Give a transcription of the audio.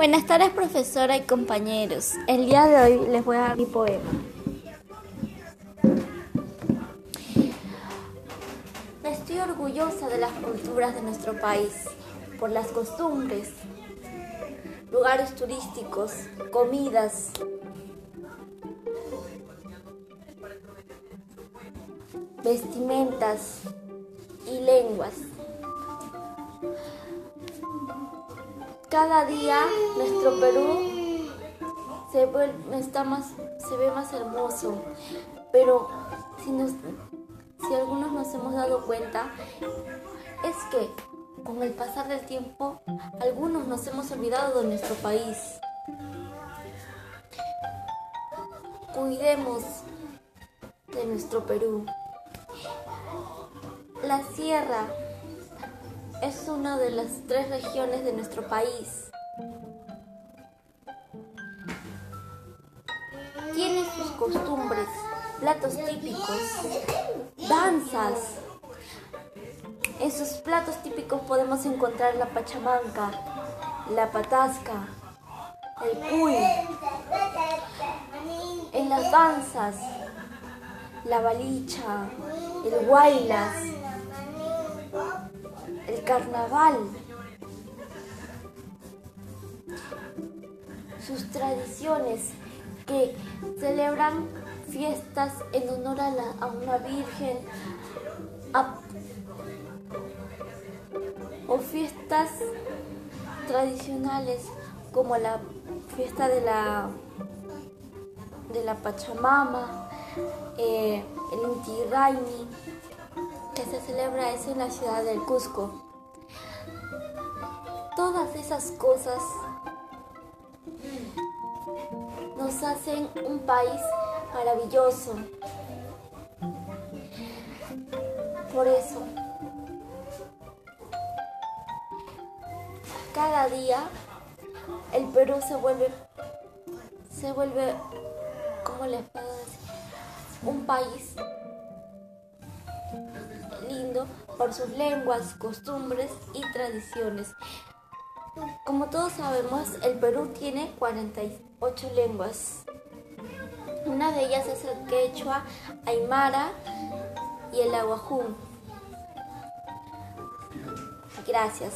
Buenas tardes profesora y compañeros. El día de hoy les voy a dar mi poema. Estoy orgullosa de las culturas de nuestro país, por las costumbres, lugares turísticos, comidas, vestimentas y lenguas. Cada día nuestro Perú se, está más, se ve más hermoso, pero si, si algunos nos hemos dado cuenta, es que con el pasar del tiempo, algunos nos hemos olvidado de nuestro país. Cuidemos de nuestro Perú. La sierra es una de las tres regiones de nuestro país. Tiene sus costumbres, platos típicos, danzas. En sus platos típicos podemos encontrar la pachamanca, la patasca, el cuy. En las danzas, la balicha, el guaylas el carnaval, sus tradiciones que celebran fiestas en honor a, la, una virgen o fiestas tradicionales como la fiesta de la de la Pachamama, eh, el Inti se celebra eso en la ciudad del Cusco. Todas esas cosas nos hacen un país maravilloso. Por eso, cada día el Perú se vuelve, se vuelve, ¿cómo les puedo decir? Un país por sus lenguas, costumbres y tradiciones. Como todos sabemos, el Perú tiene 48 lenguas. Una de ellas es el quechua, aymara y el aguajún. Gracias.